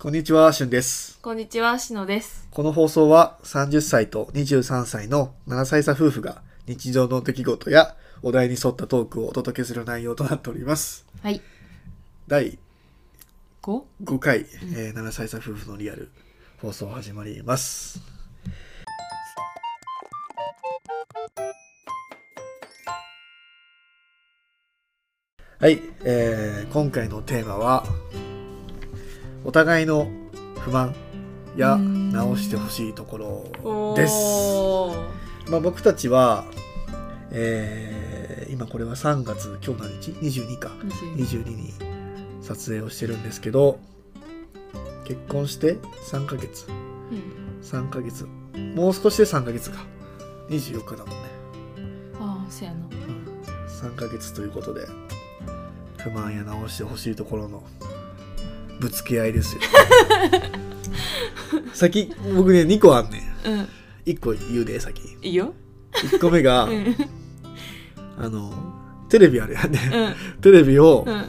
こんにちは、しゅんです。こんにちは、しのです。この放送は30歳と23歳の7歳差夫婦が日常の出来事やお題に沿ったトークをお届けする内容となっております。はい。第 5? 5回、えー7歳差夫婦のリアル放送始まります。はい、えー今回のテーマはお互いの不満やうん。直してほしいところです。まあ、僕たちは、えー今これは3月今日何日 ?22 か。22 22に撮影をしてるんですけど結婚して3ヶ月。うん。3ヶ月。もう少しで3ヶ月か。24日だもんね、ああ、そやな。うん、3ヶ月ということで不満や直してほしいところのぶつけ合いですよ 先僕ね2個あんねんうん。1個言うで先いいよ。1個目が、うん。あのテレビあるやんね、うん。テレビをうん。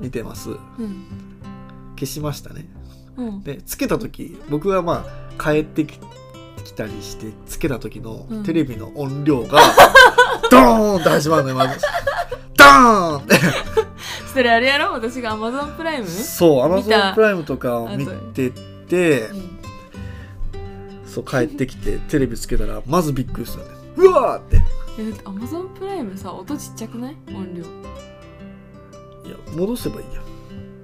見てますうん。消しましたねうん。でつけた時僕がまあ帰ってききたりしてつけた時のうんテレビの音量が、ドーンって始まるのよまずドーンってそれあれやろ？私が Amazon プライムそうアマゾンプライムとかを見ててうん。そう帰ってきてテレビつけたらまずびっくりしたね。うわーって。いえ、だって Amazon プライムさ、音ちっちゃくない？音量。や戻せばいいや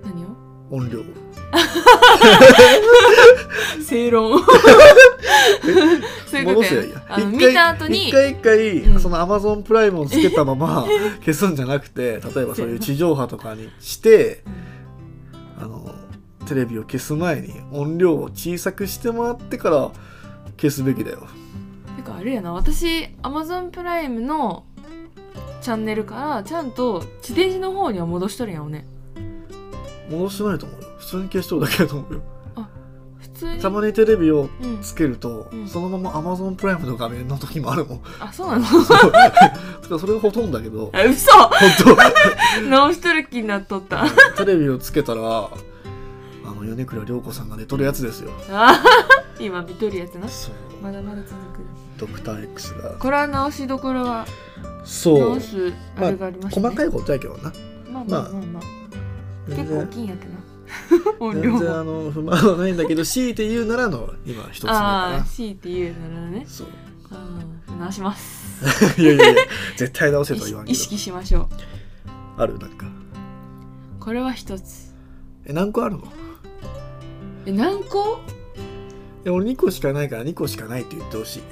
何を？音量を 正論。そういうことや。見た後に。一、回一回、うん。そのアマゾンプライムをつけたまま 消すんじゃなくて例えばそういう地上波とかにしてあのテレビを消す前に音量を小さくしてもらってから消すべきだよ。てかあれやな。私 Amazon プライムのチャンネルからちゃんと地デジの方には戻しとるんやおね。戻してないと思う。よ普通に消しとるだけだと思うよ。普通に？たまにテレビをうん。つけると、うん。そのまま Amazon プライムの画面の時もあるもん。あそうなの？そう。だからそれがほとんどだけど。あ嘘！本直しとる気になっとった。当テレビをつけたらあの米倉涼子さんが寝とるやつですよ。あ今見とるやつな。そう。まだまだ続く。ドクター X が。これは直しどころはそう。直すあれがありましたね、細かいことやけどな。まあまあまあまあ、全結構大然きいんやけどな 全然もあの不満はないんだけど強いて言うならの今一つ目かな。強いて言うならね。そう。うん直します。いやいやいや絶対直せとは言わんけど。意識しましょう。ある？なんか。これは一つ。え何個あるの？え何個？え俺2個しかないから2個しかないって言ってほしい。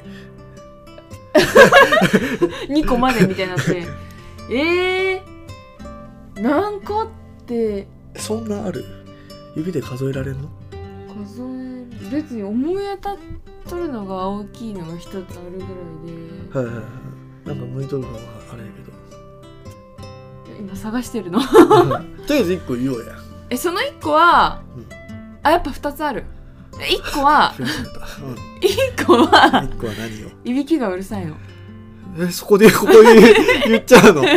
2個までみたいになって。えー、何個って。そんなある？指で数えられんの？数える。別に思い当たっとるのが大きいのが一つあるぐらいで。はいはいはい。なんか向いとる方があれや今探してるの？けどとりあえず1個言おうや。えその1個は、うん。あやっぱ2つある。1個は増やされた、うん、1個は1個は何よいびきがうるさいの。えそこでここで 言っちゃうの？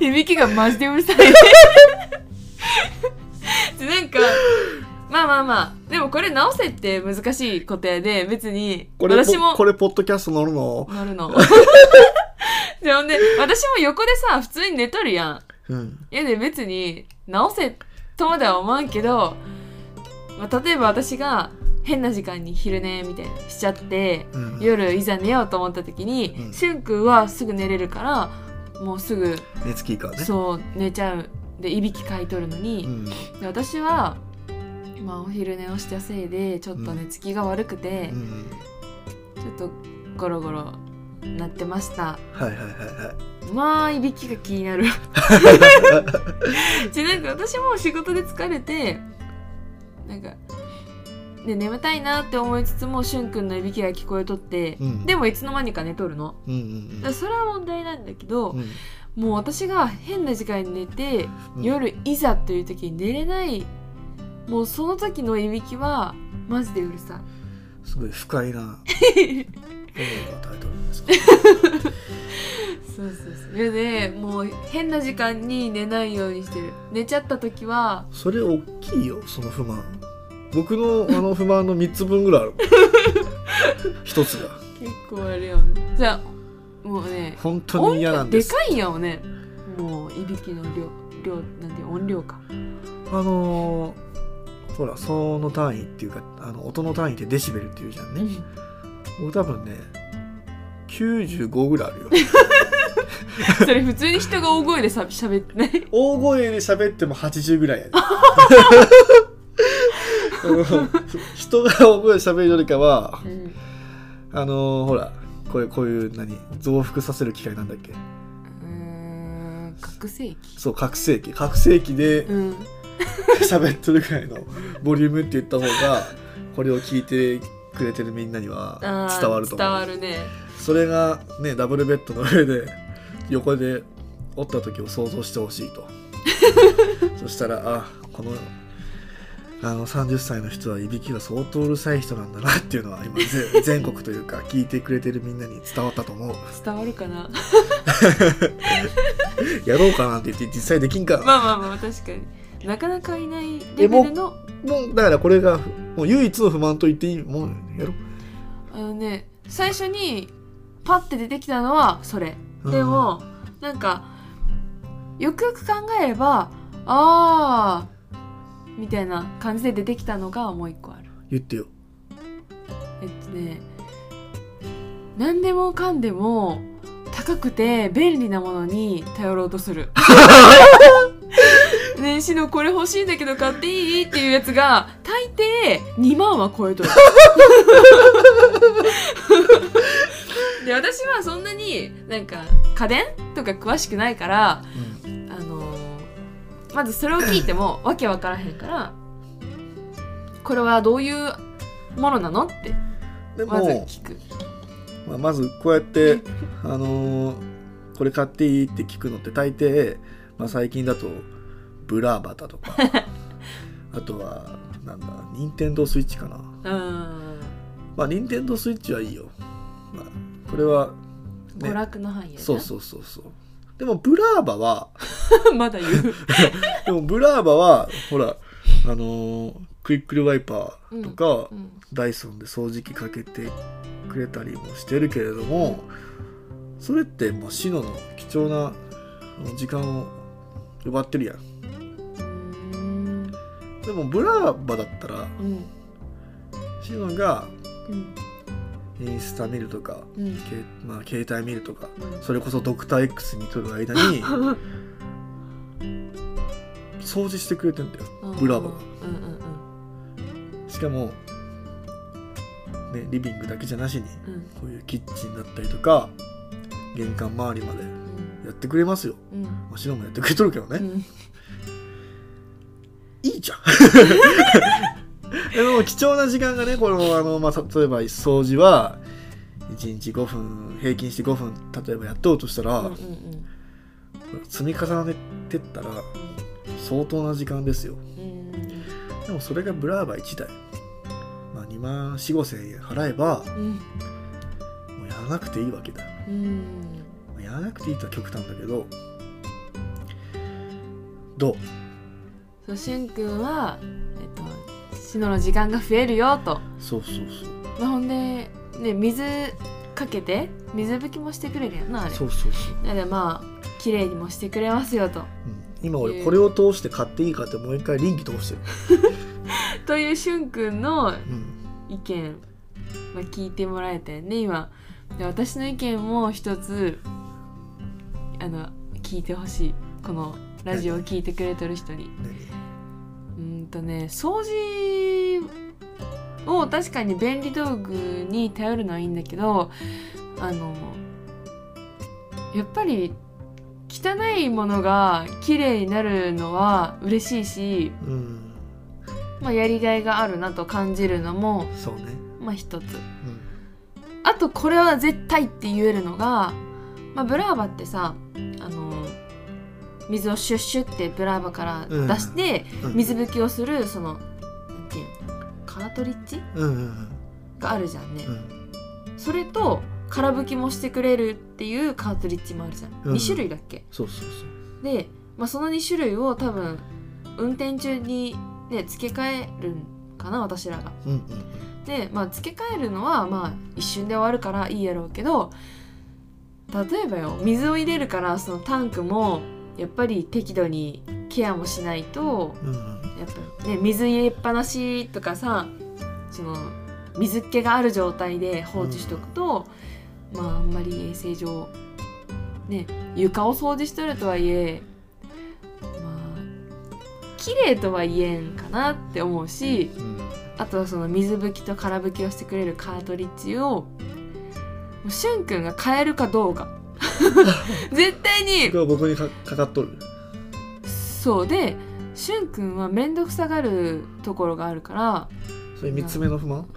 いびきがマジでうるさいでなんかまあまあまあ。でもこれ直せって難しいことやで別にこれ私も。これポッドキャスト乗るの？なるの。でほんで私も横でさ普通に寝とるやん。うん。いやで別に直せとまでは思わんけど、まあ、例えば私が変な時間に昼寝みたいなしちゃってうん。夜いざ寝ようと思った時に、うん。しゅんくんはすぐ寝れるからもうすぐ寝つきいいからね。そう寝ちゃうでいびきかいとるのに、うん。で私は、まあ、お昼寝をしたせいでちょっと寝つきが悪くて、うんちょっとゴロゴロなってました。はいはいはいはい。まあいびきが気になる。じゃなんか私も仕事で疲れてなんかで眠たいなって思いつつもしゅんくんのいびきが聞こえとって、うん。でもいつの間にか寝とるの。うんうん。だからそれは問題なんだけど、うんもう私が変な時間に寝て、うん。夜いざという時に寝れないもうその時のいびきはマジでうるさい。すごい不快なそうそうそう。でもう変な時間に寝ないようにしてる。寝ちゃった時はそれ大きいよその不満。僕のあの不満の3つ分ぐらいある。一つが。結構あれよね。じゃあもうね本当に嫌なんです。でかいよね。もういびきの量量なんて音量か。あのーほら騒音の単位っていうかあの音の単位ってデシベルっていうじゃんね、僕多分ね95ぐらいあるよ。それ普通に人が大声でさ喋ってない？大声で喋っても80ぐらいやねあの人が大声で喋るよりかはうん。あのーほらこういうこういう何？増幅させる機械なんだっけ？うーん覚醒器。そう覚醒器。覚醒器でうん。喋ってるぐらいのボリュームって言った方がこれを聞いてくれてるみんなには伝わると思う。伝わるね。それがねダブルベッドの上で横でおった時を想像してほしいと。そしたらあこのあの30歳の人はいびきが相当うるさい人なんだなっていうのは今ぜ 全国というか聞いてくれてるみんなに伝わったと思う。伝わるかな？やろうかなって言って実際できんから、まあまあまあ確かに。なかなかいないレベルのもうだからこれがもう唯一の不満と言っていいもんやろ。あのね最初にパッて出てきたのはそれ。でも、なんかよくよく考えればあーみたいな感じで出てきたのがもう一個ある。言ってよ。えっとね何でもかんでも高くて便利なものに頼ろうとする。ねえしのこれ欲しいんだけど買っていい？っていうやつが大抵2万は超えとる。で私はそんなになんか家電とか詳しくないからうん。あのーまずそれを聞いてもわけわからへんからこれはどういうものなのってでも、まず聞く。まあ、まずこうやって、あのーこれ買っていいって聞くのって大抵、まあ、最近だとブラーバタとか あとはなんだ任天堂スイッチかな。うん。まあ任天堂スイッチはいいよ、まあ、これはね娯楽の範囲やな。そうそうそうそうでもブラーバは まだ言う。でもブラーバはほらあのークイックルワイパーとか、うんダイソンで掃除機かけてくれたりもしてるけれどもそれってまあシノの貴重な時間を奪ってるやん。うん。でもブラーバだったらうん。シノがうんインスタ見るとか、うん。けまあ、携帯見るとかうん。それこそドクター X に撮る間に掃除してくれてんだよブラー。バがうんうんうん。しかも、ね、リビングだけじゃなしにうん。こういうキッチンだったりとか玄関周りまでやってくれますよ。うん。まあ、シノもやってくれとるけどね、うん。いいじゃん でも貴重な時間がねこのあの、まあ、例えば掃除は1日5分平均して5分例えばやっとうとしたら、うんうん積み重ねてったら相当な時間ですよ。うん。でもそれがブラーバ1台、まあ、2万4 5千円払えばうん。もうやらなくていいわけだ。ようん。まあやらなくていいとは極端だけどどう？そうしゅんくんはえっとしのの時間が増えるよと。そうそうそう。まあほんでね水かけて水拭きもしてくれるやんなあれ。そうそうそう。なのでまあ綺麗にもしてくれますよと。うん。今俺これを通して買っていいかってもう一回臨機通して。る、というしゅんくんのうん、意見、まあ、聞いてもらえたよね今。で私の意見も一つあの聞いてほしい。このラジオを聞いてくれてる人にうーんとね掃除を確かに便利道具に頼るのはいいんだけどあのやっぱり汚いものが綺麗になるのは嬉しいし、何うん。まあ、やりがいがあるなと感じるのもそうね。まあ一つ。うん。あとこれは絶対って言えるのが、まあ、ブラーバってさ水をシュッシュってブラーバから出して、うん。水拭きをするそのなんていうの？カートリッジうんうんがあるじゃんね、うん。それと空拭きもしてくれるっていうカートリッジもあるじゃん、うん。2種類だっけ？そうそうそう。で、まあ、その2種類を多分運転中にね付け替えるんかな私らが。で、まあ、付け替えるのはまあ一瞬で終わるからいいやろうけど例えばよ水を入れるからそのタンクもやっぱり適度にケアもしないとうんうんやっぱね水入れっぱなしとかさその水っ気がある状態で放置しとくと、まああんまり衛生上ね床を掃除しとるとはいえまあ綺麗とは言えんかなって思うしうんあとはその水拭きと空拭きをしてくれるカートリッジをしゅんくんが買えるかどうか 絶対に。僕にかかかっとる。そうでしゅんくんは面倒くさがるところがあるから。それ3つ目の不満？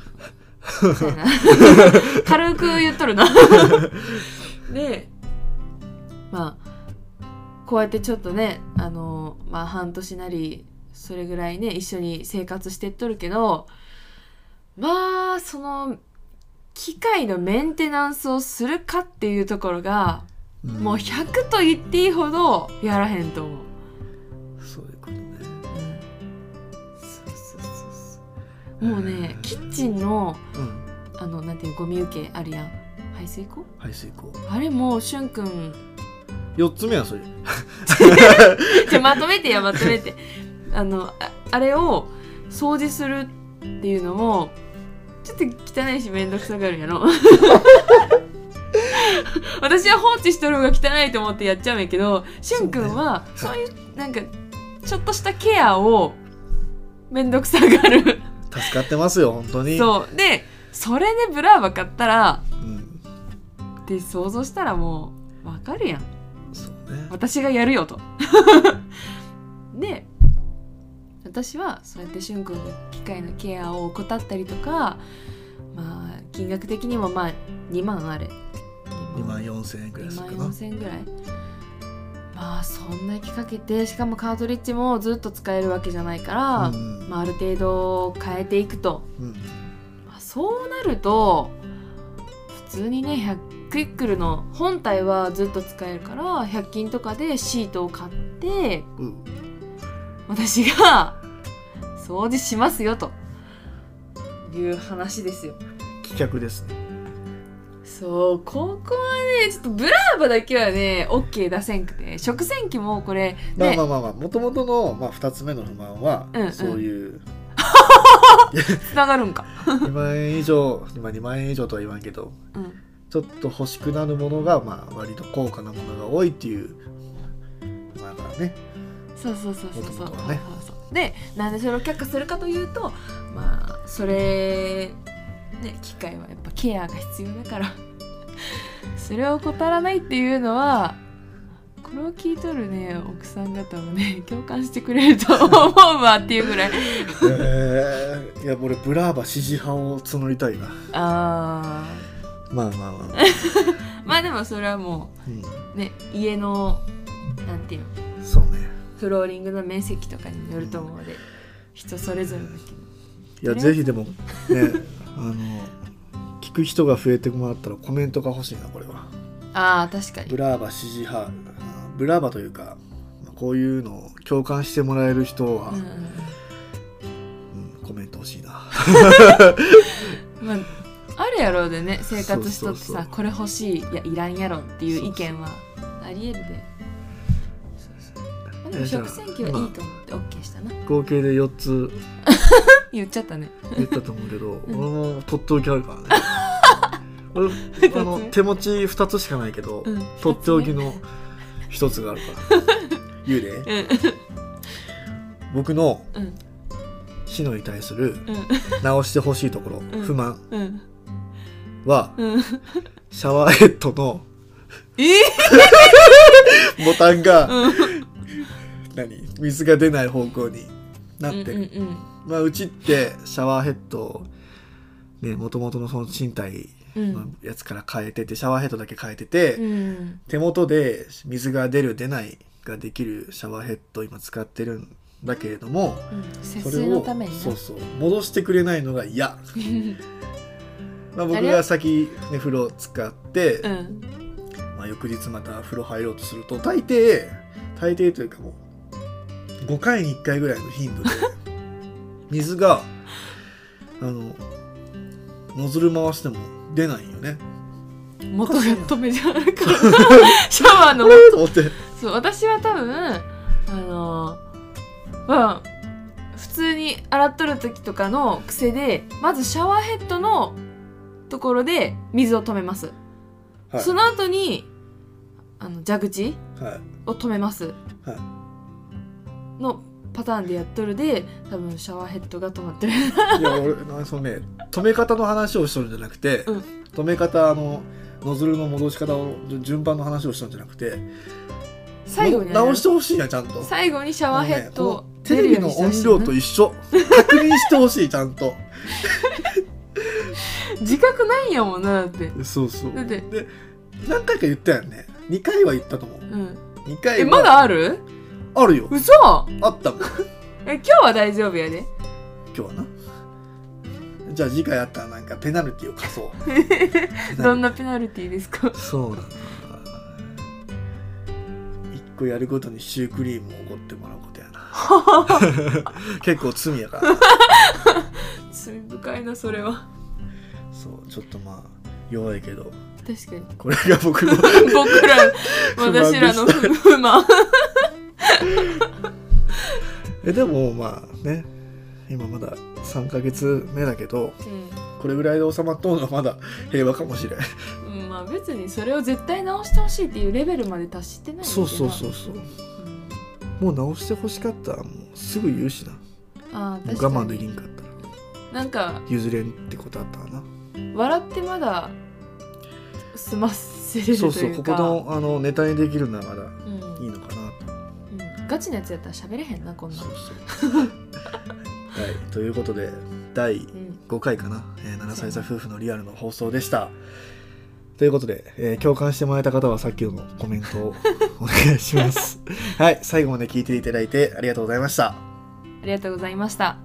軽く言っとるな。でまあこうやってちょっとねあのまあ半年なりそれぐらいね一緒に生活してっとるけどまあその機械のメンテナンスをするかっていうところが、もう100と言っていいほどやらへんと思う。そういうことね。そうそうそうそう。もうねキッチンのうん。あのなんていうゴミ受けあるやん。排水溝排水溝あれもしゅんくん。4つ目はそれ。じゃあまとめてやまとめて。あのああれを掃除するっていうのもちょっと汚いしめんどくさがるんやろ。私は放置しとる方が汚いと思ってやっちゃうんやけどしゅんくんはそそうういうなんかちょっとしたケアをめんどくさがる。助かってますよ本当に。そう。でそれでブラーバ買ったらうん。って想像したらもうわかるやん。そうね。私がやるよと。で私はそうやってしゅんくんが機械のケアを怠ったりとかまあ金額的にもまあ2万あれ。2万4000円くらいす2万るかな。4000円ぐらい。まあそんなにかけてしかもカートリッジもずっと使えるわけじゃないから、うんまあ、ある程度変えていくと、うんまあ、そうなると普通にね100クイックルの本体はずっと使えるから100均とかでシートを買ってうん。私が掃除しますよと。いう話ですよ。棄却ですね。そうここはねちょっとブラーバだけはね OK 出せんくて。食洗機もこれね。まあまあまあまあもともとの、まあ、2つ目の不満は、うんうん。そういう。つながるんか。2万円以上今2万円以上とは言わんけどうん。ちょっと欲しくなるものが、まあ、割と高価なものが多いっていう。まあねそうそうそうそうそう。そうでなんでそれを却下するかというとまあそれね機械はやっぱケアが必要だから。それを怠らないっていうのはこれを聞いとるね奥さん方もね 共感してくれると思うわっていうぐらい。えー、いや俺ブラーバ支持派を募りたいな。あまあまあまあ、ー まあでもそれはもうん、うね家のなんていうの。そうねフローリングの面積とかによると思うので人それぞれだけどいやぜひでもね あの聞く人が増えてもらったらコメントが欲しいなこれは。ああ確かに。ブラーバ支持派ブラーバというかまあこういうのを共感してもらえる人は、うんうんコメント欲しいな。まあ、あるやろうでね生活しとってさこれ欲しいいやいらんやろっていう意見はありえるで食洗機はいいと思って OK したな。合計で4つ。言っちゃったね。言ったと思うけど、ん。俺も取っておきあるからね。俺あの手持ち2つしかないけど、うん。取っておきの1つがあるから。言うで。うん。僕のうん。シノに対するうん。直してほしいところ、うん。不満うん。はうん。シャワーヘッドのえボタンが、うん何？水が出ない方向になってる、うんうんまあうちってシャワーヘッドをねもともとのその賃貸うん。のやつから変えててシャワーヘッドだけ変えてて、うん。手元で水が出る出ないができるシャワーヘッドを今使ってるんだけれどもうん。節それを水のためになそうそう戻してくれないのが嫌。まあ、僕が先、ね、風呂使って、うん。まあ、翌日また風呂入ろうとすると大抵大抵というかもう5回に1回ぐらいの頻度で水があのノズル回しても出ないよね。元が止めじゃなく シャワーの。そう私は多分あのまあ普通に洗っとる時とかの癖でまずシャワーヘッドのところで水を止めます、はい。その後にあの蛇口はい。を止めます、はのパターンでやっとるで多分シャワーヘッドが止まってる。いや俺なそのね止め方の話をしとるんじゃなくて、うん。止め方あのノズルの戻し方を順番の話をしとるんじゃなくて最後にね。直してほしいなちゃんと。最後にシャワーヘッドねテレビの音量と一緒。確認してほしいちゃんと。自覚ないんやもんなだって。そうそう。だって。で何回か言ったよね。2回は言ったと思う。うん。2回は。えまだある？あるよ。嘘。あったもん。え今日は大丈夫やで。今日はな。じゃあ次回あったらなんかペナルティを課そう。どんなペナルティーですか？そうなんだ。一個やるごとにシュークリームをおごってもらうことやな。結構罪やから。罪深いなそれは。そうちょっとまあ弱いけど。確かに。これが僕の僕ら私らの不不満 えでもまあね今まだ3ヶ月目だけどこれぐらいで収まっとうのはまだ平和かもしれん。うん、うん、まあ別にそれを絶対直してほしいっていうレベルまで達してないんだけど。そうそうそうそう。うん。もう直してほしかったらもうすぐ言うしな。もあ我慢できんかったら。なんか譲れんってことあったらな。笑ってまだ済ませれるとそいううか。そうここのあのネタにできるのはまだうん。いいのかなガチなやつやったら喋れへんなこんな。んそうそう。はいということで第うん5回かな、えー、7歳差夫婦のリアルの放送でした。ということで、えー共感してもらえた方はさっきのコメントを お願いします。はい最後まで聞いていただいてありがとうございました。ありがとうございました